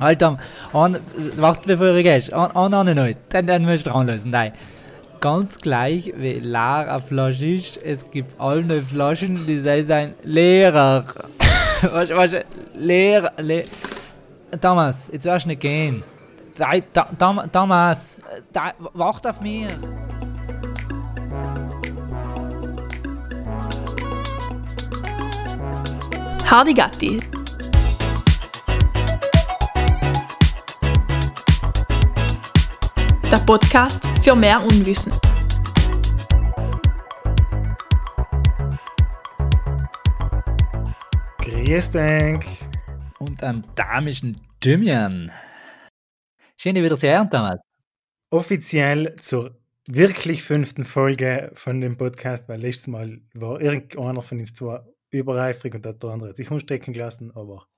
Alter, an, warte bevor du gehst. An, an, an noch. Dann, dann musst du dran lösen. Nein. Ganz gleich wie leer eine Flasche ist, es gibt alle Flaschen, die leerer. weißt du, weißt du, leer. Thomas, jetzt wirst du nicht gehen. Thomas, wacht auf mich. Hardy Gatti. Der Podcast für mehr Unwissen. Grüß dich. Und am damischen Thymian. Schön, dich wieder zu hören, Thomas. Offiziell zur wirklich fünften Folge von dem Podcast, weil letztes Mal war irgendeiner von uns zwar übereifrig und hat der andere sich umstecken gelassen, aber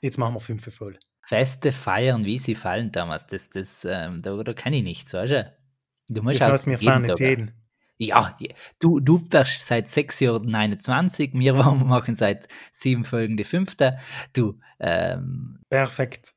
jetzt machen wir fünf voll. Feste feiern, wie sie fallen damals, das, das, ähm, da, da kann ich nichts, weißt du? Du musst das wir fahren jetzt jeden. Ja, du, du wärst seit sechs Jahren 29, wir machen seit sieben Folgen die fünfte. Du, ähm, Perfekt.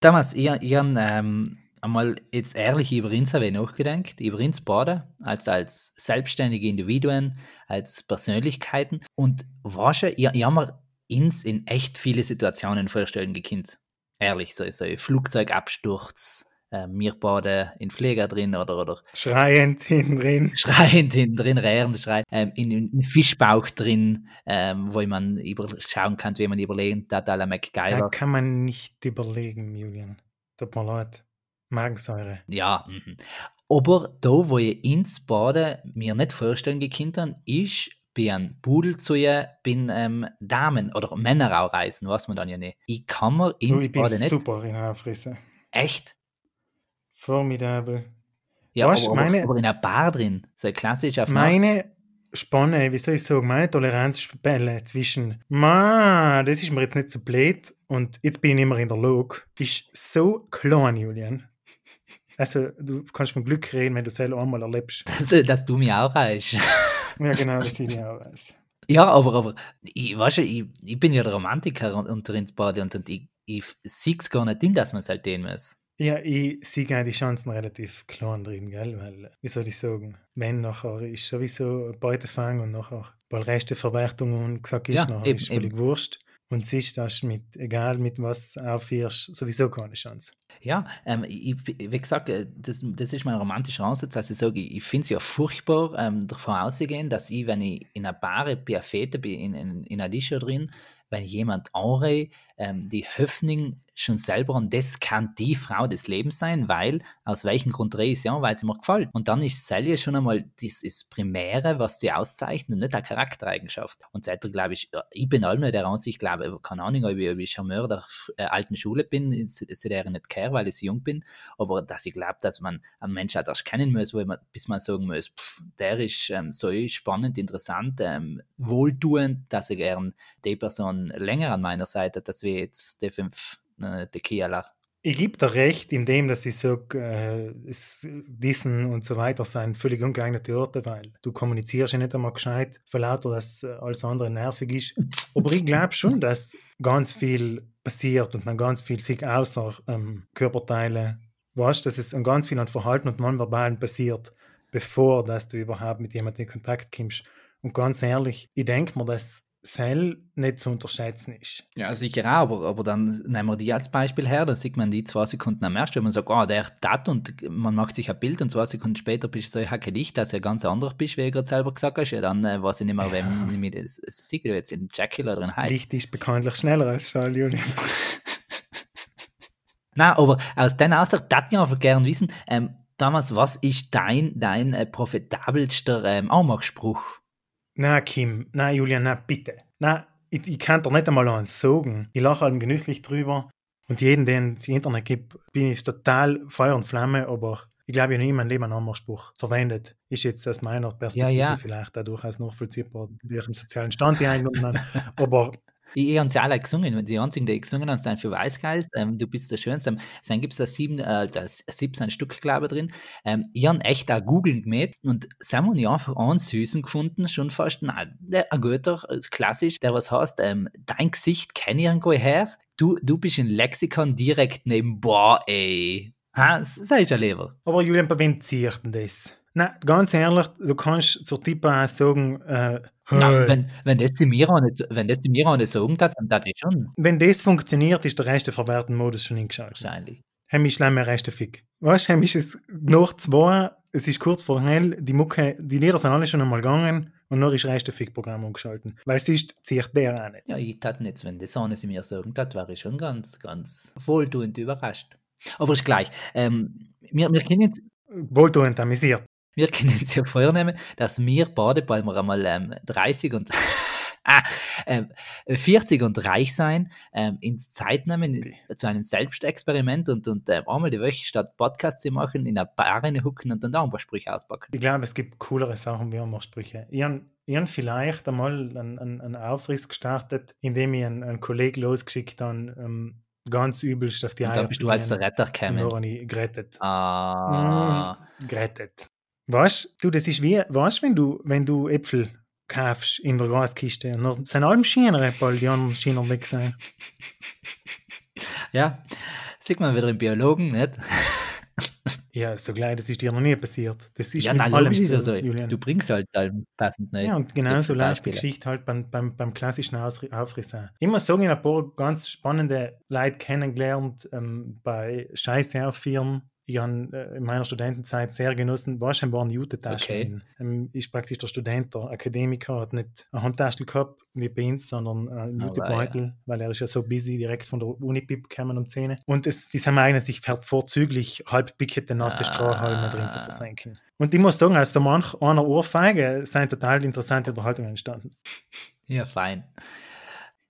Damals, ich, ich habe ähm, einmal jetzt ehrlich über uns nachgedacht, über uns beide, als, als selbstständige Individuen, als Persönlichkeiten. Und weißt du, ich, ich habe mir uns in echt viele Situationen vorstellen gekannt. Ehrlich, so, so ein Flugzeugabsturz, äh, wir beide in Pfleger drin oder, oder schreiend hinten drin. Schreiend hinten drin, rärend schreien, ähm, in, in Fischbauch drin, ähm, wo man schauen kann, wie man überlegen la MacGyver. Da kann man nicht überlegen, Julian. Tut mir leid. Magensäure. Ja, mh. aber da, wo ich ins Baden mir nicht vorstellen gekannt ist, bei einem Pudel zu ihr, bin ähm, Damen oder Männer auch reisen, was man dann ja nicht. Ich kann mir ins oh, ich Baden nicht. super in Haarfrisse. Echt? Formidabel. Ja, weißt, aber, meine, aber in einer Bar drin, so ein klassischer Meine Spanne, wie soll ich sagen, meine Toleranzspanne zwischen, ma, das ist mir jetzt nicht so blöd und jetzt bin ich immer in der Log, ist so klein, Julian. Also, du kannst von Glück reden, wenn du es selber einmal erlebst. Also, dass du mich auch weißt. Ja, genau, dass ich dich auch weiß. Ja, aber, aber ich, weißt du, ich, ich bin ja der Romantiker unter ins Bade und, und ich, ich sehe es gar nicht in, dass man es halt den muss. Ja, ich sehe die Chancen relativ klein drin, gell? Weil, wie soll ich sagen, wenn nachher ist sowieso Beutefang und nachher bei Reste Verwertung und gesagt ist, ja, nachher eben, ist völlig eben. wurscht. Und siehst, dass mit, egal mit was aufhörst, sowieso keine Chance. Ja, ähm, ich, wie gesagt, äh, das, das ist mein romantischer Ansatz. Also ich sage, ich finde es ja furchtbar, ähm, davon auszugehen, dass ich, wenn ich in einer Bar bei Fete bin, in, in, in einer Lische drin, wenn jemand andere ähm, die Hoffnung schon selber und das kann die Frau des Lebens sein, weil, aus welchem Grund drehe ich es ja, weil sie mir gefällt. Und dann ist Sally schon einmal das Primäre, was sie auszeichnet und nicht eine Charaktereigenschaft. Und seitdem glaube ich, ich bin allem der Ansicht, glaube keine Ahnung, ob ich, ob ich Charmeur der äh, alten Schule bin, sie der nicht care, weil ich jung bin, aber dass ich glaube, dass man einen Menschen als erst kennen muss, man, bis man sagen muss, pff, der ist ähm, so spannend, interessant, ähm, wohltuend, dass ich gern die Person länger an meiner Seite, dass jetzt die fünf äh, Tequila. Ich gebe dir recht, in dem, dass ich sage, äh, Dissen und so weiter sind völlig ungeeignete Orte, weil du kommunizierst ja nicht einmal gescheit, vor lauter, dass alles andere nervig ist. Aber ich glaube schon, dass ganz viel passiert und man ganz viel sich außer ähm, Körperteile, weißt, dass es ganz viel an Verhalten und Nonverbalen passiert, bevor dass du überhaupt mit jemandem in Kontakt kommst. Und ganz ehrlich, ich denke mir, dass Cell nicht zu unterschätzen ist. Ja, sicher auch, aber, aber dann nehmen wir die als Beispiel her, dann sieht man die zwei Sekunden am ersten, wenn man sagt, oh, der hat und man macht sich ein Bild und zwei Sekunden später bist du so, ich habe Licht, dass du ja ganz anders bist, wie du gerade selber gesagt hast, ja, dann äh, weiß ich nicht mehr, ja. wem mit das sieht jetzt in Jackie oder in Hyde. Licht ist bekanntlich schneller als Schall, Julian. Nein, aber aus deiner Aussicht, das ich einfach gerne wissen, ähm, damals, was ist dein, dein äh, profitabelster ähm, Anmachspruch? Na, Kim, na, Julian, na, bitte. Na, ich, ich kann doch nicht einmal an sagen. Ich lache halt genüsslich drüber. Und jeden, den es im Internet gibt, bin ich total Feuer und Flamme, aber ich glaube, ich habe nie in meinem Leben einen Anmachspruch verwendet. Ist jetzt aus meiner Perspektive ja, ja. vielleicht auch durchaus nachvollziehbar, wie ich im sozialen Stand eingenommen habe. Aber ich habe sie alle gesungen. Die einzigen, die gesungen haben, sind für Weißgeist. Ähm, du bist der Schönste. Ähm, dann gibt es da sieben, äh, das 17 Stück, glaube ich, drin. Ähm, ich habe echt auch googeln gemäht und sie haben ich einfach einen Süßen gefunden, schon fast ein, ein guter, äh, klassisch, der was heißt, ähm, dein Gesicht kenne ich irgendwo her, du, du bist in Lexikon direkt neben, boah, ey. Ha, sagst du ja lieber. Aber Julian, bei wem zieht denn das? Nein, ganz ehrlich, du kannst zur Tippa auch sagen, äh, Na, hey. wenn, wenn das die Mira nicht, wenn das die Mira nicht sagen hat, dann das schon wenn das funktioniert, ist der Rest der verwerten Modus schon eingeschaltet. wahrscheinlich. Heim ist leider rechte Fick. Weißt du, ist es nach zwei, es ist kurz vor hell, die Mucke, die Lieder sind alle schon einmal gegangen und noch ist rechte Fick-Programm umgeschaltet. Weil sonst zieht der auch nicht. Ja, ich tat nicht, wenn das eine sie mir sagen hat, war ich schon ganz, ganz wohltuend überrascht. Aber ist gleich. Ähm, wir, wir können jetzt Wohltuend amüsiert. Wir können uns ja vornehmen, dass wir beide, weil wir einmal ähm, 30 und ah, ähm, 40 und reich sein, ähm, ins Zeit nehmen ins, zu einem Selbstexperiment und, und ähm, einmal die Woche statt Podcast zu machen, in eine Bar hucken und dann da ein paar Sprüche auspacken. Ich glaube, es gibt coolere Sachen wie immer Sprüche. Ich habe hab vielleicht einmal einen, einen, einen Aufriss gestartet, indem ich einen, einen Kollegen losgeschickt habe, ähm, ganz übelst auf die Und da Eier bist du als der. Retter Und gekommen. ich gerettet. Ah, Gerettet. Weißt du, das ist wie, weißt wenn du, wenn du Äpfel kaufst in der Gaskiste und dann sind alle Schienen, weil die anderen Schienen weg sind. ja. Sieht man wieder im Biologen, nicht? Ja, so gleich, das ist dir noch nie passiert. Das ist ja, mit nein, allem ist ja so. Julian. Du bringst halt dann passend nicht. Ja, und genauso läuft die. Geschichte halt beim, beim, beim klassischen Aufriss muss sagen, ich habe ein paar ganz spannende Leute kennengelernt ähm, bei Scheiße-Firmen. Ich habe äh, in meiner Studentenzeit sehr genossen, wahrscheinlich waren Jutetaschen. Okay. Ähm, ist praktisch der Student, der Akademiker, hat nicht eine Handtasche gehabt, wie bei uns, sondern einen Ah, Jutebeutel, weil er ist ja so busy, direkt von der Unipip gekommen um 10. Und es, die sind eignen sich vorzüglich halb pickete nasse Strohhalme drin zu Ah. versenken. Und ich muss sagen, aus so manch einer Ohrfeige sind total interessante Unterhaltungen entstanden. Ja, fein.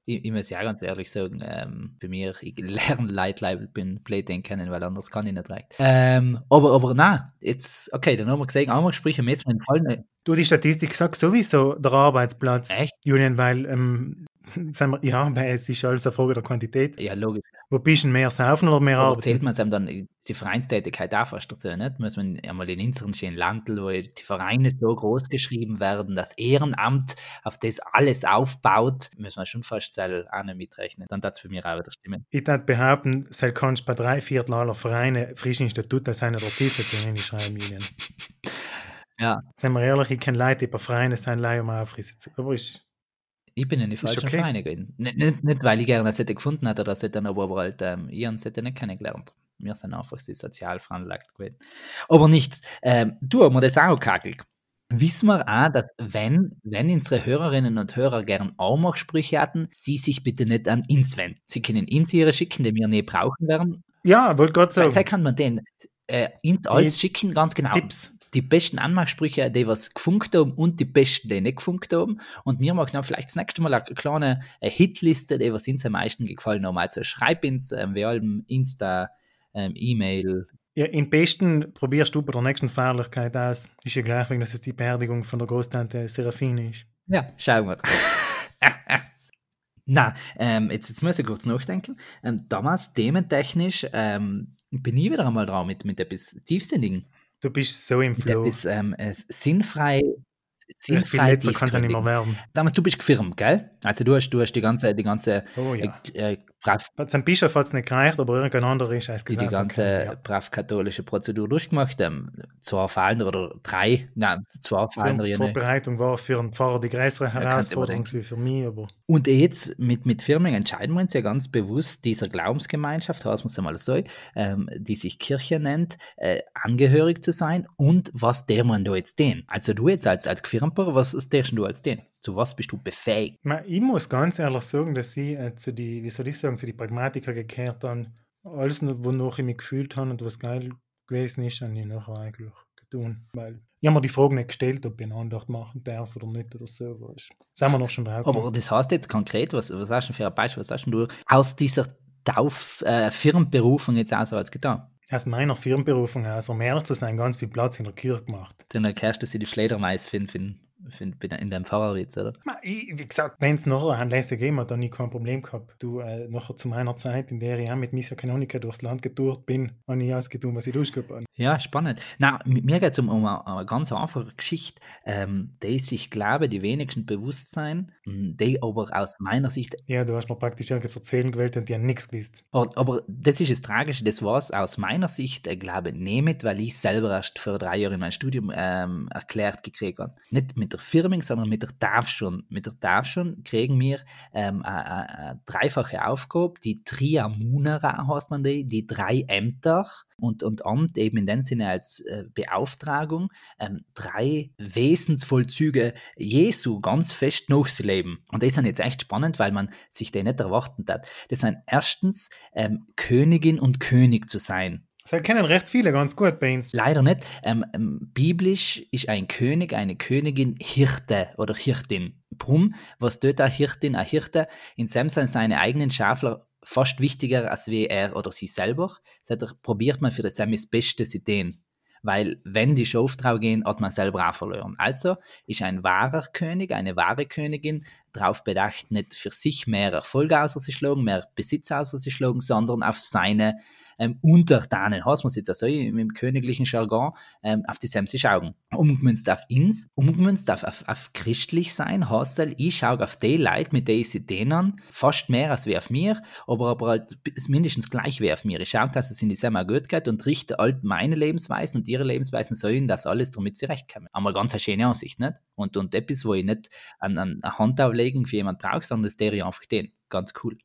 Ich, ich muss ja ganz ehrlich sagen, ähm, bei mir, ich lerne Leute beim Playden kennen, weil anders kann ich nicht recht. Ähm, aber, aber nein, jetzt, okay, dann haben wir gesehen, einmal messen wir im Fall nicht. Du, die Statistik sagt sowieso der Arbeitsplatz, Echt? Julian, weil, ähm, sagen wir, ja, weil es ist alles eine Frage der Quantität. Ja, logisch. Wo bist du mehr saufen oder mehr arbeiten? zählt man es dann die Vereinstätigkeit auch fast dazu, nicht? Muss man einmal in unseren schönen Landl, wo die Vereine so groß geschrieben werden, das Ehrenamt, auf das alles aufbaut, muss man schon fast selber auch nicht mitrechnen. Dann darf es bei mir auch wieder stimmen. Ich würde behaupten, sei kannst bei drei Viertel aller Vereine frische Institute seine der CISA zu schreiben, Julian. Ja, Seien wir ehrlich, ich kenne Leute, die bei Vereinen sind, leider um aufrissen. Aber ist, ich bin in die falschen okay. Vereine gegangen. Nicht, nicht, nicht, weil ich gerne das hätte gefunden hätte, das hätte aber, aber halt, ähm, ich habe es hätte nicht kennengelernt. Wir sind einfach die sozial veranlagt gewesen. Aber nichts. Ähm, du, haben wir das auch gekagelt. Wissen wir auch, dass wenn, wenn unsere Hörerinnen und Hörer gern auch noch Sprüche hatten, sie sich bitte nicht an uns wenden. Sie können uns ihre schicken, die wir nicht brauchen werden. ja, wollte So, sagen, so kann man den äh, uns alles schicken, ganz genau. Tipps. Die besten Anmachsprüche, die was gefunkt haben und die besten, die nicht gefunkt haben. Und wir machen dann vielleicht das nächste Mal eine kleine Hitliste, die was uns am meisten gefallen haben. Also schreib uns, ähm, wir haben Insta, ähm, E-Mail. Ja, im besten probierst du bei der nächsten Feierlichkeit aus. Ist ja gleich, wenn das jetzt die Beerdigung von der Großtante Serafine ist. Ja, schauen wir. Na, ähm, jetzt, jetzt muss ich kurz nachdenken. Ähm, damals, thementechnisch, ähm, bin ich wieder einmal dran mit, mit etwas Tiefsinnigen. Du bist so im Flow. etwas ähm, äh, sinnfrei. Viel Sinnfrei letzter kann es ja nicht mehr werden. Damals, du bist gefirmt, gell? Also du hast, du hast die ganze, die ganze Oh ja. äh, äh, brav, Zum Bischof hat es nicht gereicht, aber irgendein anderer ist als die, gesagt. die ganze okay, ja. brav katholische Prozedur durchgemacht. Ähm, zwei Fallen oder drei, nein, zwei Fallen. Die Vorbereitung war für einen Pfarrer die größere Herausforderung wie für mich, aber Und jetzt mit, mit Firmen entscheiden wir uns ja ganz bewusst dieser Glaubensgemeinschaft, heißt man es einmal so, ähm, die sich Kirche nennt, äh, angehörig zu sein und was der man da jetzt den? Also du jetzt als, als Gefirmter, was derst du als den? Zu was bist du befähigt? Ich muss ganz ehrlich sagen, dass ich äh, zu die, wie soll ich sagen, zu die Pragmatiker gekehrt habe. Alles, noch- wonach ich mich gefühlt habe und was geil gewesen ist, habe ich nachher eigentlich getan. Weil ich habe mir die Frage nicht gestellt, ob ich eine Andacht machen darf oder nicht oder so. Weißt. Sind wir noch schon drauf. Aber das heißt jetzt konkret, was, was hast du für ein Beispiel, was hast du aus dieser Tauf, äh, Firmenberufung jetzt auch so als getan? Aus meiner Firmenberufung aus, um ehrlich zu sein, ganz viel Platz in der Kirche gemacht. Dann erklärst du sie die Fledermaus finden, in, in dem Fahrerwitz, oder? Ich, wie gesagt, wenn es nachher ein Lesen gegeben hat, dann nie kein Problem gehabt. Du, äh, nachher zu meiner Zeit, in der ich auch mit Missa Canonica durchs Land getourt bin, habe ich ausgetan, was ich durchgehabt habe. Ja, spannend. Na, mir geht es um, um, eine, eine, ganz einfache Geschichte, ähm, die sich, glaube die wenigsten bewusst sein, die aber aus meiner Sicht. Ja, du hast mir praktisch irgendwas erzählen gewählt und die haben nichts gewusst. Aber, aber das ist das Tragische, das war es aus meiner Sicht, ich glaube, nehmt, weil ich selber erst vor drei Jahren in meinem Studium ähm, erklärt gekriegt habe. Nicht mit der Firming, sondern mit der TAF schon. Mit der TAF schon kriegen wir ähm, eine, dreifache Aufgabe, die Tria Munera heißt man die, die drei Ämter und, und Amt eben in dem Sinne als äh, Beauftragung, ähm, drei Wesensvollzüge Jesu ganz fest nachzuleben. Und das ist jetzt echt spannend, weil man sich den nicht erwarten hat. Das sind erstens ähm, Königin und König zu sein. Das kennen recht viele ganz gut bei uns. Leider nicht. Ähm, ähm, biblisch ist ein König, eine Königin Hirte oder Hirtin. Warum? Was tut eine Hirtin, eine Hirte? In seinem Sinne seine eigenen Schafler fast wichtiger als wie er oder sie selber. Das probiert man für das das Beste tun. Weil wenn die Schoftrau gehen, hat man selber auch verloren. Also ist ein wahrer König, eine wahre Königin darauf bedacht, nicht für sich mehr Erfolg auszuschlagen, mehr Besitz auszuschlagen, sondern auf seine ähm, Untertanen, heißt man jetzt also im, im königlichen Jargon, ähm, auf die Sämse schauen. Umgemünzt auf ins, umgemünzt auf, auf, auf christlich sein, heißt das, ich schaue auf die Leute, mit denen ich sie denen, fast mehr als wie auf mir, aber, aber halt mindestens gleich wie auf mir. Ich schaue, dass es in die Sämmer gut geht und richte halt meine Lebensweisen und ihre Lebensweisen so hin, dass alles damit zurechtkommen. Einmal ganz eine schöne Ansicht, nicht? Und, und etwas, wo ich nicht an, an eine Handauflegung für jemanden brauche, sondern das der einfach den. Ganz cool.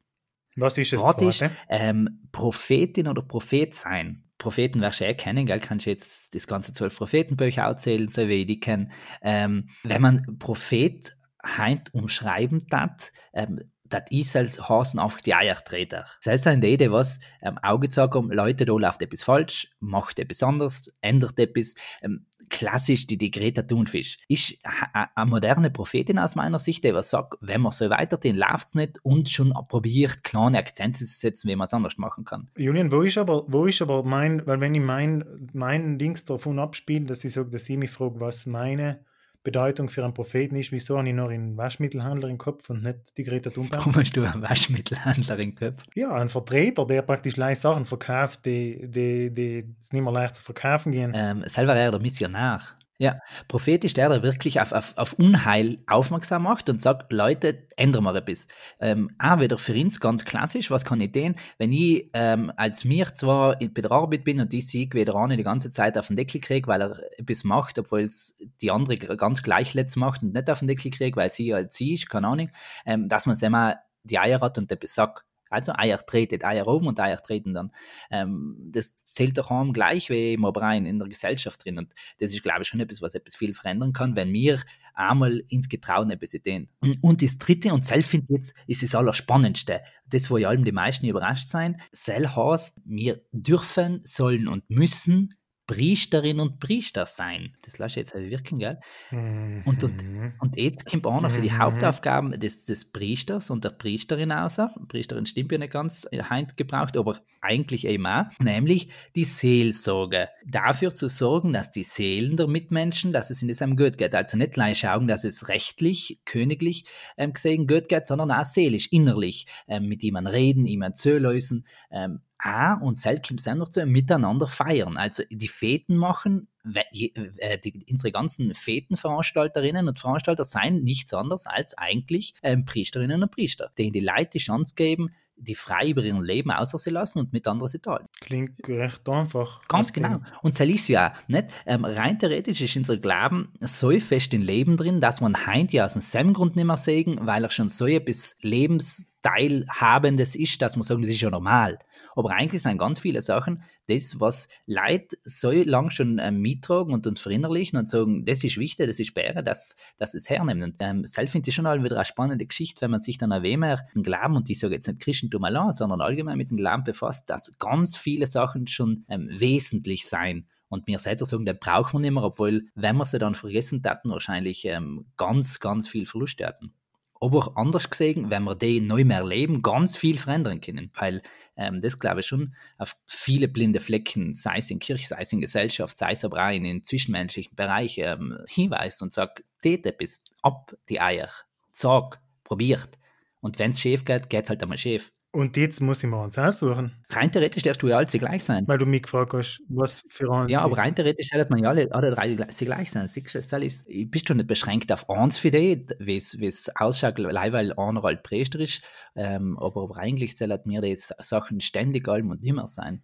Was ist das Zweite? Ist, ähm, Prophetin oder Prophet sein. Propheten wirst du eh kennen, gell? Kannst du jetzt das ganze zwölf Prophetenbücher erzählen, so wie ich die kenne. Ähm, wenn man Prophet heint umschreiben tat, ähm, das ist als Hasen auf die Eiertreter. Das heißt, eine Idee, was ähm, Auge sagen, Leute, da läuft etwas falsch, macht etwas anders, ändert etwas. Ähm, klassisch die, die Greta Thunfisch. Ist eine moderne Prophetin aus meiner Sicht, die was sagt, wenn man so weitergehen, läuft es nicht und schon probiert, kleine Akzente zu setzen, wie man es anders machen kann. Julian, wo ist aber, wo ist aber mein, weil wenn ich mein, mein Dings davon abspiele, dass ich sage, dass ich mich frage, was meine Bedeutung für einen Propheten ist, wieso habe ich noch einen Waschmittelhandler im Kopf und nicht die Greta Thunberg? Warum hast du einen Waschmittelhändler im Kopf? Ja, ein Vertreter, der praktisch leicht Sachen verkauft, die, die, die nicht mehr leicht zu verkaufen gehen. Ähm, selber eher der Missionar. Ja, Prophet ist der, der wirklich auf, auf, auf Unheil aufmerksam macht und sagt, Leute, ändern wir etwas. Ähm, auch wieder für uns ganz klassisch, was kann ich denn, wenn ich ähm, als mir zwar bei der Arbeit bin und die Sieg wieder an die ganze Zeit auf den Deckel kriege, weil er etwas macht, obwohl es die andere ganz gleich letzt macht und nicht auf den Deckel kriege, weil sie als sie ist, keine Ahnung, ähm, dass man es immer die Eier hat und etwas sagt. Also Eier treten, Eier oben und Eier treten dann. Ähm, das zählt doch am gleich wie im Oberein in der Gesellschaft drin. Und das ist, glaube ich, schon etwas, was etwas viel verändern kann, wenn wir einmal ins Getrauen etwas sehen. Und das dritte, und Sel finde jetzt, ist das Allerspannendste. Das, wo ja allem die meisten überrascht sein. Sel heißt, wir dürfen, sollen und müssen Priesterin und Priester sein. Das lasse ich jetzt wirken, gell? Mhm. Und, und, und jetzt kommt einer für die mhm. Hauptaufgaben des, des Priesters und der Priesterin aus. Priesterin stimmt ja nicht ganz äh, heint gebraucht, aber eigentlich eben auch, nämlich die Seelsorge. Dafür zu sorgen, dass die Seelen der Mitmenschen, dass es in diesem gut geht. Also nicht gleich schauen, dass es rechtlich, königlich ähm, gesehen gut geht, sondern auch seelisch, innerlich, ähm, mit jemandem reden, jemandem zulösen, ähm, auch und selten sind noch zu miteinander feiern. Also die Feten machen, äh, die, unsere ganzen Fetenveranstalterinnen und Veranstalter seien nichts anderes als eigentlich ähm, Priesterinnen und Priester, denen die Leute die Chance geben, die frei über ihr Leben aussehen lassen und mit anderen sie teilen. Klingt recht einfach. Ganz genau. Und das ist ja nicht. Ähm, rein theoretisch ist unser Glauben so fest im Leben drin, dass man heint ja aus dem Grund nicht mehr sägen, weil er schon so etwas Lebensteilhabendes ist, dass man sagen, das ist ja normal. Aber eigentlich sind ganz viele Sachen, das, was Leute so lange schon ähm, mittragen und uns verinnerlichen und sagen, das ist wichtig, das ist Bäre, dass, dass es hernehmen. Und ähm, selbst finde ich schon wieder eine spannende Geschichte, wenn man sich dann erwähnt, den Glauben, und ich sage jetzt nicht Christentum allein, sondern allgemein mit dem Glauben befasst, dass ganz viele Sachen schon ähm, wesentlich sein. Und mir selber sagen, den braucht man nicht mehr, obwohl, wenn wir sie dann vergessen hatten, wahrscheinlich ähm, ganz, ganz viel Verlust hatten. Aber anders gesehen, wenn wir die neu mehr leben, ganz viel verändern können. Weil ähm, das, glaube ich, schon auf viele blinde Flecken, sei es in Kirche, sei es in Gesellschaft, sei es aber auch in den zwischenmenschlichen Bereich, ähm, hinweist und sagt, Tete bist ab die Eier. Sag, probiert. Und wenn es schief geht, geht es halt einmal schief. Und jetzt muss ich mir eins aussuchen. Rein theoretisch darfst du ja alle gleich sein. Weil du mich gefragt hast, was für eins. Ja, aber rein theoretisch sollte man ja alle, alle drei gleich- sie gleich sein. Siehst du, ist, bist du nicht beschränkt auf eins für die, wie es ausschaut, weil einer halt Priester ist, ähm, aber, aber eigentlich sollten mir die Sachen ständig allem und immer sein.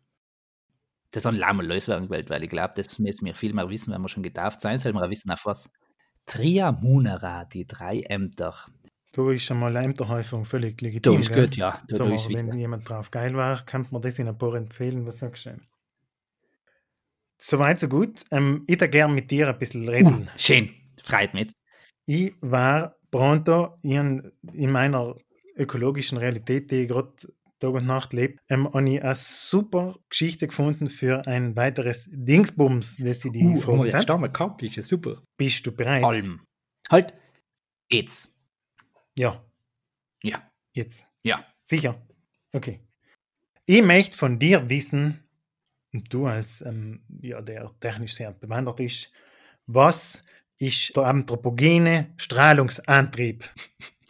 Das ist ein laumer lösen Welt, weil ich glaube, das müssen wir viel mehr wissen, wenn wir schon getauft sein, sollen wir auch wissen, auf was. Tria Munera, die drei Ämter. Da ist schon mal eine Ämterhäufung völlig legitim. Da ist gell? gut, ja. Da, So, da wenn wichtig. jemand drauf geil war, kann man das in ein paar empfehlen. Was sagst du? Soweit, so gut. Ähm, ich da gern mit dir ein bisschen reden. Uh, schön, freut mich. Ich war pronto in, in meiner ökologischen Realität, die ich gerade Tag und Nacht lebe, ähm, habe ich eine super Geschichte gefunden für ein weiteres Dingsbums, das ich dir Uh, wir gefunden ja gehabt, ist ja super. Bist du bereit? Alm. Halt, jetzt. Ja, Ja, jetzt. ja. Sicher. Okay. Ich möchte von dir wissen, du als ähm, ja, der technisch sehr bewandert ist, was ist der anthropogene Strahlungsantrieb?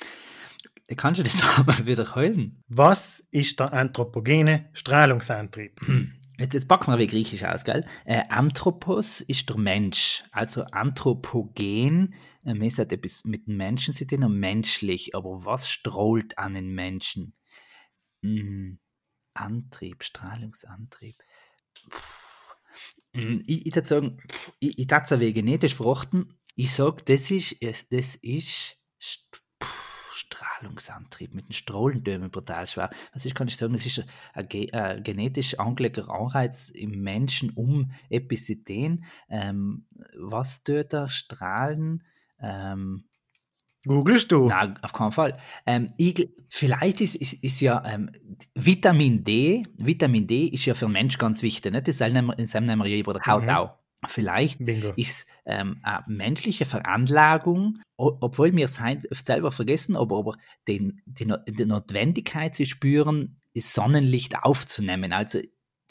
Kannst du das einmal wiederholen? Was ist der anthropogene Strahlungsantrieb? Jetzt, jetzt packen wir wie griechisch aus, gell? Äh, Anthropos ist der Mensch. Also anthropogen, äh, es hat etwas mit Menschen zu tun und menschlich. Aber was strahlt an den Menschen? Hm, Antrieb, Strahlungsantrieb. Hm, Ich, würde sagen, ich, ich darf es auch genetisch verrochten. Ich sage, das ist, das ist Strahlungsantrieb mit den Strahlentönen brutal schwer. Was ich kann ich sagen, das ist ein, ge ein genetisch angelegter Anreiz im Menschen um Epizeten. Ähm, was tut er? Strahlen? Ähm, Googlest du? Nein, auf keinen Fall. Ähm, ich, vielleicht ist, ist, ist ja ähm, Vitamin D, Vitamin D ist ja für den Mensch ganz wichtig. Nicht? Das nehmen wir ja über der Haut Mhm. auch. Vielleicht Bingo. ist ähm, eine menschliche Veranlagung, obwohl wir es selber vergessen, aber, aber den, die, die Notwendigkeit zu spüren, das Sonnenlicht aufzunehmen, also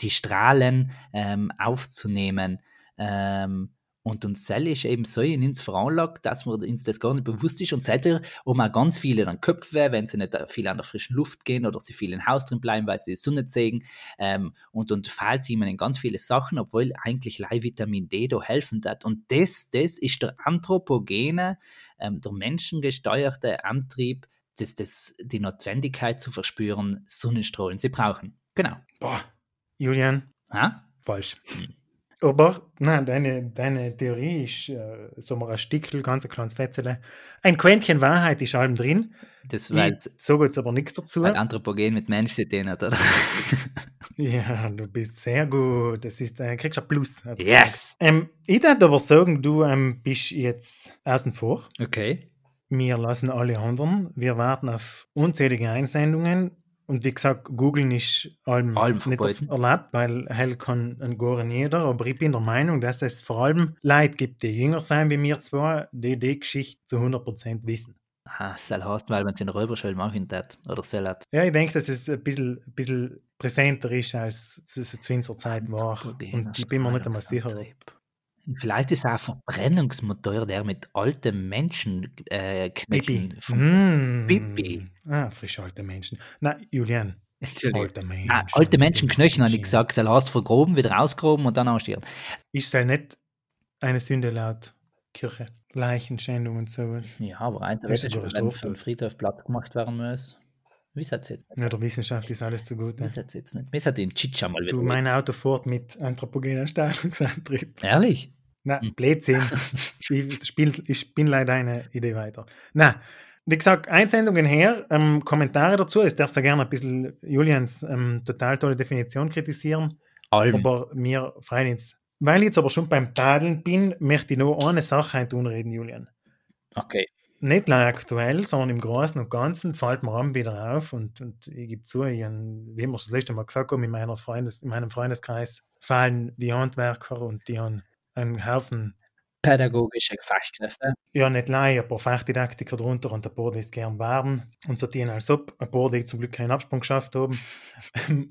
die Strahlen ähm, aufzunehmen. Ähm, und uns Zelle ist eben so in uns veranlagt, dass wir uns das gar nicht bewusst ist. Und seither um auch ganz viele dann Köpfe, wenn sie nicht viel an der frischen Luft gehen oder sie viel im Haus drin bleiben, weil sie die Sonne sehen. Ähm, und und fehlt ihnen in ganz viele Sachen, obwohl eigentlich Leih Vitamin D da helfen hat. Und das, das ist der anthropogene, ähm, der menschengesteuerte Antrieb, das, das, die Notwendigkeit zu verspüren, Sonnenstrahlen sie brauchen. Genau. Boah, Julian, Ha? falsch. Hm. Aber nein, deine, deine Theorie ist äh, so mal ein Stickel, ganz ein kleines Fetzele. Ein Quäntchen Wahrheit ist allem drin. Das weil Ich sage jetzt aber nichts dazu. weil Anthropogen mit Mensch zu tun hat, oder? Ja, du bist sehr gut. Das ist, äh, kriegst ein Plus. er yes! Ähm, ich würde aber sagen, du ähm, bist jetzt außen vor. Okay. Wir lassen alle anderen. Wir warten auf unzählige Einsendungen. Und wie gesagt, googeln ist allem, Allem nicht erlaubt, weil hell kann ein Goren jeder. Aber ich bin der Meinung, dass es vor allem Leute gibt, die jünger sein wie mir zwei, die die Geschichte zu 100% wissen. Ah, soll heißt, weil man es in der Räuberschule machen hat. Oder soll hat. Ja, ich denke, dass es ein bisschen, ein bisschen präsenter ist, als es zu unserer Zeit war. Und ich bin mir nicht einmal sicher. Strahlungsantrieb. Vielleicht ist auch ein Verbrennungsmotor, der mit alten Menschen äh, Pipi. Mm. Pipi. Ah, frisch alte Menschen. Na, Julian, alte Menschen. Ah, alte Menschen Knöchel, habe ich gesagt. Soll hast vergroben, wieder ausgehoben und dann ausstieren. Ist ja nicht eine Sünde laut Kirche. Leichenschändung und sowas. Ja, aber ist theoretisch, aber wenn vom Friedhof platt gemacht werden muss. Wie sagt jetzt nicht? Ja, der Wissenschaft ist alles zu Wie gut. sagt jetzt nicht? Mir hat den Chicha mal wieder. Du, mein Auto fährt mit anthropogener Strahlungsantrieb. Ehrlich? Na, Hm. Blödsinn. ich, spiel, ich spinne leider eine Idee weiter. Na, wie gesagt, Einsendungen her, ähm, Kommentare dazu. Es darf sehr gerne ein bisschen Julians ähm, total tolle Definition kritisieren. Alm. Aber mir freuen jetzt. Weil ich jetzt aber schon beim Tadeln bin, möchte ich noch eine Sache reden, Julian. Okay. Nicht nur aktuell, sondern im Großen und Ganzen fällt mir an wieder auf und, und ich gebe zu, ich, wie wir es das letzte Mal gesagt haben, in, meiner Freundes, in meinem Freundeskreis fallen die Handwerker und die haben einen Haufen pädagogische Fachkräfte. Ja, nicht leider, ein paar Fachdidaktiker drunter und ein paar, die es gern waren und sortieren als ob, ein paar, die zum Glück keinen Absprung geschafft haben.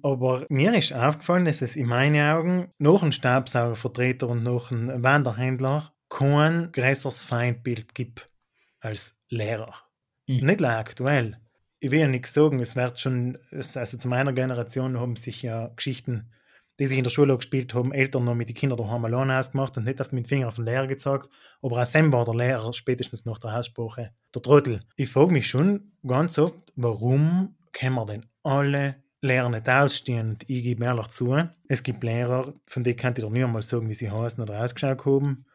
Aber mir ist aufgefallen, dass es in meinen Augen noch ein Staubsaugervertreter und noch ein Wanderhändler kein größeres Feindbild gibt als Lehrer. Mhm. Nicht aktuell. Ich will ja nichts sagen, es wird schon, also zu meiner Generation haben sich ja Geschichten die sich in der Schule gespielt haben, Eltern noch mit den Kindern daheim allein ausgemacht und nicht auf mit dem Finger auf den Lehrer gezeigt. Aber auch Sam war der Lehrer spätestens nach der Aussprache der Trottel. Ich frage mich schon ganz oft, warum können wir denn alle Lehrer nicht ausstehen? Und ich gebe ehrlich zu, es gibt Lehrer, von denen kann ich doch nicht einmal sagen, wie sie heißen oder ausgeschaut haben.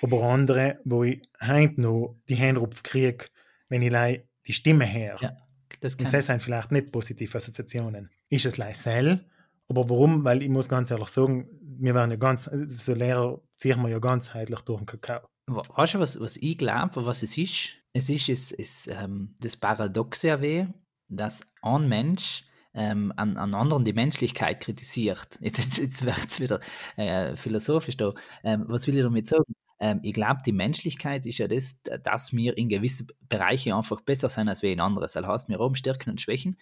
Aber andere, wo ich heute noch die Hände kriege, wenn ich die Stimme höre. Ja, das kann. Und das sind vielleicht nicht positive Assoziationen. Ist es leise aber warum? Weil ich muss ganz ehrlich sagen, wir werden ja ganz, so Lehrer ziehen wir ja ganzheitlich durch den Kakao. Weißt du, was, was ich glaube, was es ist? Es ist, es, es, ähm, das Paradoxe, weh, dass ein Mensch ähm, an, an anderen die Menschlichkeit kritisiert. Jetzt, jetzt, jetzt wird es wieder äh, philosophisch da. Ähm, was will ich damit sagen? Ähm, ich glaube, die Menschlichkeit ist ja das, dass wir in gewissen Bereichen einfach besser sein als wir in anderen. Das heißt, wir haben Stärken und Schwächen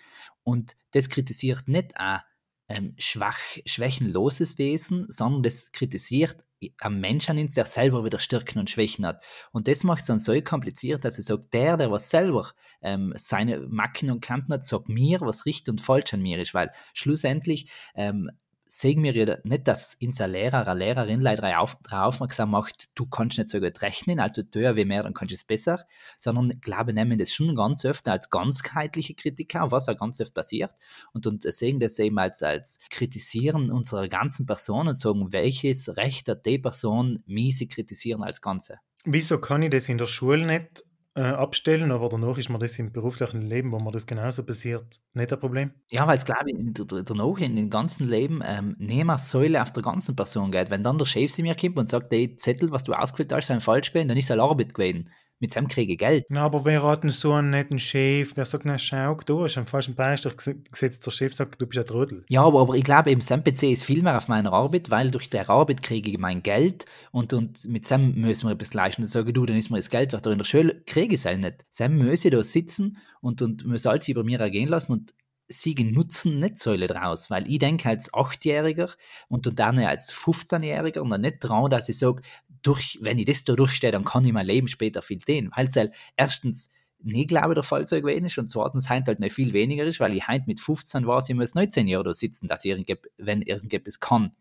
und das kritisiert nicht auch ähm, schwach, schwächenloses Wesen, sondern das kritisiert am Menschen, der selber wieder Stärken und Schwächen hat. Und das macht es dann so kompliziert, dass er sagt, der, der was selber ähm, seine Macken und Kanten hat, sagt mir, was richtig und falsch an mir ist, weil schlussendlich ähm, sehen wir nicht, dass unser Lehrer, eine Lehrerin leider darauf aufmerksam macht, du kannst nicht so gut rechnen, also teuer wie mehr, dann kannst du es besser, sondern ich glaube, nehmen das schon ganz öfter als ganzheitliche Kritiker, was auch ganz oft passiert, und, und sehen das eben als, als Kritisieren unserer ganzen Person und sagen, welches Recht hat die Person, mich sie kritisieren als Ganze. Wieso kann ich das in der Schule nicht äh, abstellen, aber danach ist mir das im beruflichen Leben, wo mir das genauso passiert, nicht ein Problem. Ja, weil es glaube ich danach in dem ganzen Leben ähm, nicht Säule auf der ganzen Person geht. Wenn dann der Chef zu mir kommt und sagt, der Zettel, was du ausgefüllt hast, sind falsch gewesen, dann ist er Arbeit gewesen mit seinem kriege ich Geld. Na, aber wer hat denn so einen netten Chef, der sagt, na schau, du hast einen falschen Beistrich gesetzt, der Chef sagt, du bist ein Trödel. Ja, aber, aber ich glaube, eben sein PC ist viel mehr auf meiner Arbeit, weil durch der Arbeit kriege ich mein Geld und, und mit Sam müssen wir etwas leisten. Dann sage du, dann ist mir das Geld wert. In der Schule kriege ich es halt nicht. Sam müsse da sitzen und, und muss alles über mir ergehen lassen und sie nutzen nicht so draus, weil ich denke als Achtjähriger und dann als 15-Jähriger und dann nicht trauen, dass ich sage, durch, wenn ich das da durchstehe, dann kann ich mein Leben später viel tun. Weil es halt erstens nie glaube der Fall so gewesen ist und zweitens heint halt noch viel weniger ist, weil ich heint mit 15 war, ich muss 19 Jahre da sitzen, dass ich wenn irgendetwas kann.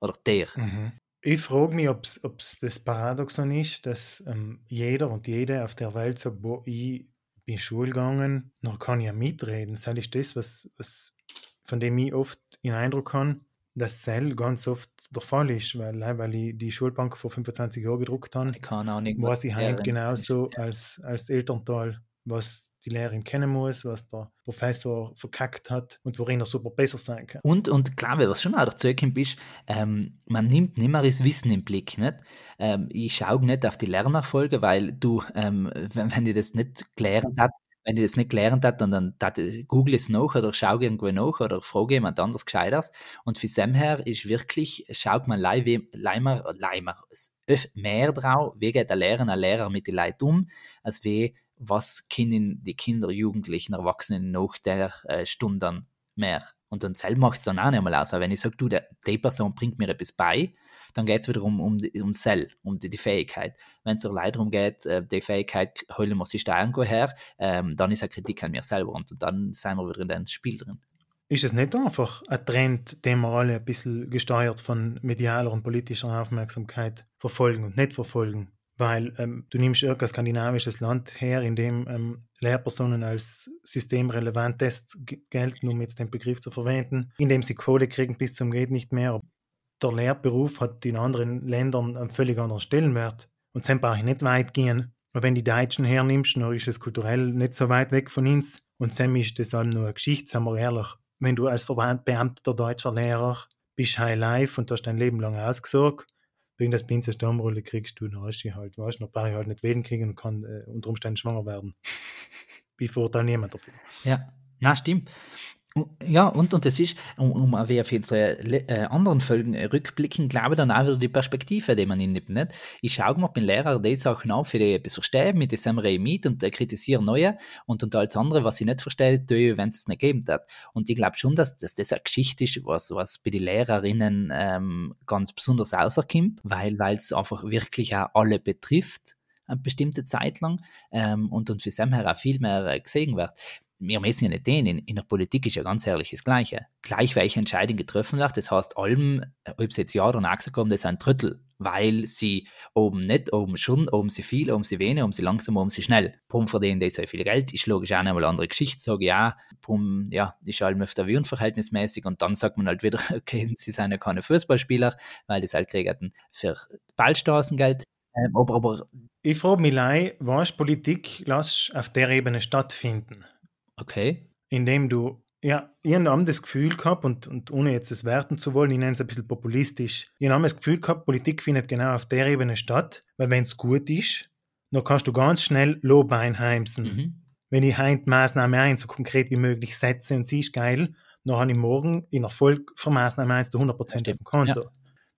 Oder der. Mhm. Ich frage mich, ob es das Paradoxon ist, dass ähm, jeder und jede auf der Welt sagt, wo ich bin Schule gegangen, noch kann ich ja mitreden. Das ist das, was, was, von dem ich oft den Eindruck habe, dass Cell ganz oft der Fall ist, weil, weil ich die Schulbank vor 25 Jahren gedruckt habe, ich kann auch nicht weiß ich halt genauso als, als Elternteil, was die Lehrerin kennen muss, was der Professor verkackt hat und worin er super besser sein kann. Und, und glaube, was schon auch dazu kommt, ist, ähm, man nimmt nicht mehr das Wissen im Blick. Nicht? Ähm, ich schaue nicht auf die Lernerfolge, weil du, ähm, wenn, wenn dir das nicht gelernt hat, wenn ich das nicht gelernt hat, dann, dann, google es nach oder schau irgendwo nach oder frage jemand anders Gescheiteres. Und für Sam her ist wirklich, schaut man leimer, leimer, mehr drauf, wie geht der Lehrer, der Lehrer mit den Leuten um, als wie, was können die Kinder, Jugendlichen, Erwachsenen nach der äh, Stunde mehr. Und dann selber macht es dann auch nicht mal aus. Aber wenn ich sage, du, der, die Person bringt mir etwas bei, dann geht es wieder um, um, Cell, um die, die Fähigkeit. Wenn es leider darum geht, äh, die Fähigkeit, holen wir da irgendwo her, ähm, dann ist eine Kritik an mir selber und dann sind wir wieder in dem Spiel drin. Ist es nicht einfach ein Trend, den wir alle ein bisschen gesteuert von medialer und politischer Aufmerksamkeit verfolgen und nicht verfolgen? Weil ähm, du nimmst irgendein skandinavisches Land her, in dem ähm, Lehrpersonen als systemrelevant Tests gelten, um jetzt den Begriff zu verwenden, in dem sie Kohle kriegen bis zum Geht nicht mehr der Lehrberuf hat in anderen Ländern einen völlig anderen Stellenwert. Und dann brauche ich nicht weit gehen. Aber wenn die Deutschen hernimmst, dann ist es kulturell nicht so weit weg von uns. Und dann ist das halt nur eine Geschichte, sagen wir ehrlich. Wenn du als verbeamteter deutscher Lehrer bist high life und hast dein Leben lang ausgesorgt, wegen das Pinzer Stammrolle kriegst du, dann hast du halt, weißt du, dann brauche ich halt nicht wählen kriegen und kann äh, unter Umständen schwanger werden. ich verurteile niemand dafür. Ja, na stimmt. Ja, und, und das ist, um, um auf unsere äh, anderen Folgen rückblicken, glaube ich, dann auch wieder die Perspektive, die man innimmt. Nicht? Ich schaue mir den Lehrer die Sachen an, für die ich etwas verstehe, mit dem mit und äh, kritisiere neue und, und alles andere, was ich nicht verstehe, tue ich, wenn es es nicht geben hat. Und ich glaube schon, dass, dass das eine Geschichte ist, was, was bei den Lehrerinnen ähm, ganz besonders rauskommt, weil es einfach wirklich auch alle betrifft eine bestimmte Zeit lang ähm, und, und für Sam auch viel mehr äh, gesehen wird wir messen ja nicht den, in, in der Politik ist ja ganz ehrlich das Gleiche. Gleich welche Entscheidung getroffen wird, das heißt, allem, ob sie jetzt ja oder nein haben, das ist ein Drittel, weil sie oben nicht, oben schon, oben sie viel, oben sie wenig, oben sie langsam, oben sie schnell. Warum verdienen die so viel Geld? Ist logisch auch eine andere Geschichte, sage ja, warum, ja, ist allem öfter wie unverhältnismäßig und dann sagt man halt wieder, okay, sie sind ja keine Fußballspieler, weil das halt kriegen für Ballstraßengeld. Ähm, aber, aber ich frage mich, was Politik lass auf der Ebene stattfinden? Okay. Indem du, ja, ich habe das Gefühl gehabt, und, und ohne jetzt es werten zu wollen, ich nenne es ein bisschen populistisch, ich habe das Gefühl gehabt, Politik findet genau auf der Ebene statt, weil wenn es gut ist, dann kannst du ganz schnell Lob einheimsen. Mhm. Wenn ich heute Maßnahme 1 so konkret wie möglich setze und sie ist geil, dann habe ich morgen in Erfolg von Maßnahme 1 zu 100% auf dem Konto. Ja.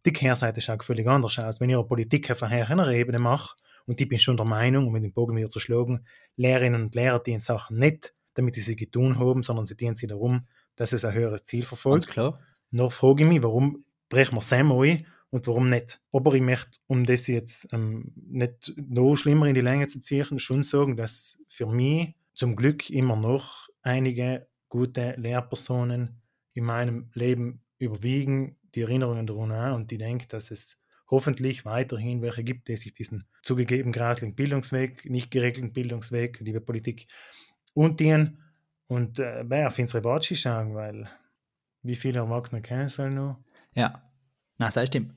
Die Kehrseite schaut völlig anders aus. Wenn ich eine Politik auf einer Ebene mache, und ich bin schon der Meinung, um mit dem Bogen wieder zu schlagen, Lehrerinnen und Lehrer, die in Sachen nicht damit sie sie getun haben, sondern sie dienen sie darum, dass es ein höheres Ziel verfolgt. Ganz klar. Noch frage ich mich, warum brechen wir Sam ein und warum nicht? Aber ich möchte, um das jetzt ähm, nicht noch schlimmer in die Länge zu ziehen, schon sagen, dass für mich zum Glück immer noch einige gute Lehrpersonen in meinem Leben überwiegen, die Erinnerungen daran auch und ich denke, dass es hoffentlich weiterhin welche gibt, die sich diesen zugegeben grauslichen Bildungsweg, nicht geregelten Bildungsweg, liebe Politik, und die und äh, ja, ich finde es Rebatschi sagen, weil wie viele Erwachsene kennen es halt noch? Ja, na, das stimmt.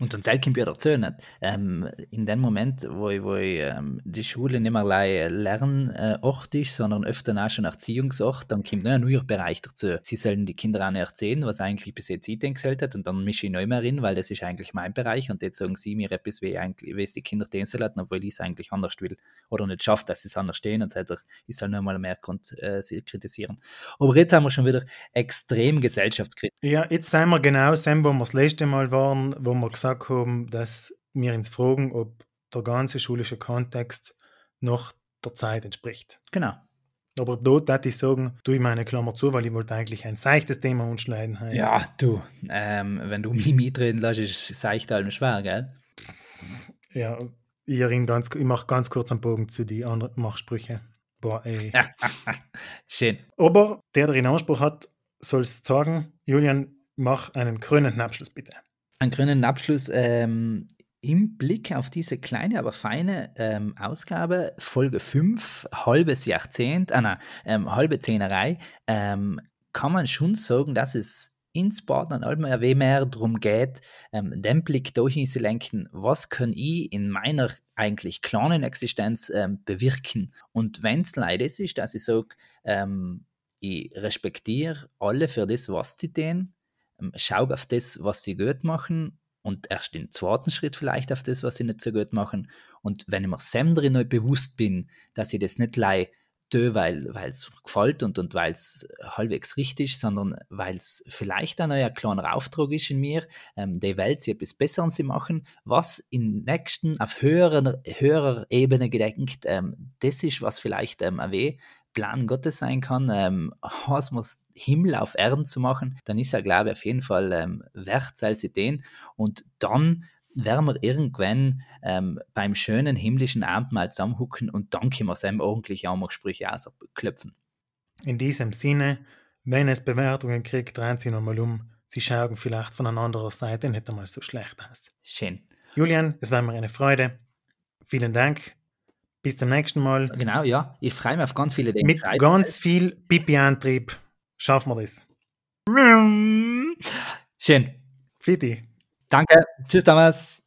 Und dann selten mir erzählen. Ähm, in dem Moment, wo, ich, wo ich, ähm, die Schule nicht mehr allein Lernort ist, sondern öfter auch schon Erziehungsort, dann kommt noch ein neuer Bereich dazu. Sie sollen die Kinder auch nicht erzählen, was eigentlich bis jetzt ich gestellt hat, und dann mische ich neu mehr rein, weil das ist eigentlich mein Bereich und jetzt sagen sie mir etwas, wie, eigentlich, wie es die Kinder den sollen, obwohl ich es eigentlich anders will oder nicht schafft, dass sie es anders stehen und sagt er, ich soll noch mal mehr Grund, äh, sie kritisieren. Aber jetzt haben wir schon wieder extrem gesellschaftskritisch. Ja, jetzt sind wir genau Sam, wo wir das letzte Mal waren, wo wir gesagt gesagt haben, dass wir uns fragen, ob der ganze schulische Kontext noch der Zeit entspricht. Genau. Aber dort würde ich sagen, tue ich meine Klammer zu, weil ich wollte eigentlich ein seichtes Thema umschneiden. Heute. Ja, du, ähm, wenn du mich mitreden lässt, ist es seicht allem schwer, gell? Ja, ich, ganz, ich mache ganz kurz einen Bogen zu den anderen Machsprüche. Boah, ey. Schön. Aber der, der in Anspruch hat, soll es sagen, Julian, mach einen krönenden Abschluss bitte einen grünen Abschluss ähm, im Blick auf diese kleine, aber feine ähm, Ausgabe, Folge 5, halbes Jahrzehnt, ah, nein, ähm, halbe Zehnerei, ähm, kann man schon sagen, dass es ins Partner allem mehr darum geht, ähm, den Blick dahin zu lenken, was kann ich in meiner eigentlich kleinen Existenz ähm, bewirken. Und wenn es leider ist, dass ich sage, ähm, ich respektiere alle für das, was sie tun, schau auf das, was sie gut machen und erst im zweiten Schritt vielleicht auf das, was sie nicht so gut machen. Und wenn ich mir Sam drin bewusst bin, dass ich das nicht lei tue, weil es gefällt und, und weil es halbwegs richtig ist, sondern weil es vielleicht ein neuer kleiner Auftrag ist in mir, ähm, die Welt sie etwas besser an sie machen, was in nächsten, auf höherer, höherer Ebene gedenkt, ähm, das ist, was vielleicht ähm, weh Plan Gottes sein kann, ähm, Himmel auf Erden zu machen, dann ist er, glaube ich, auf jeden Fall ähm, wert als Ideen. Und dann werden wir irgendwann ähm, beim schönen himmlischen Abendmahl zusammenhucken und dann können wir seinem ordentlich Sprüche ausklopfen. In diesem Sinne, wenn es Bewertungen kriegt, drehen Sie nochmal um. Sie schauen vielleicht von einer anderen Seite nicht einmal so schlecht aus. Schön. Julian, es war mir eine Freude. Vielen Dank. Bis zum nächsten Mal. Genau, ja. Ich freue mich auf ganz viele Dinge. Mit ganz viel Pipi-Antrieb schaffen wir das. Schön. Fiti. Danke. Tschüss, Thomas.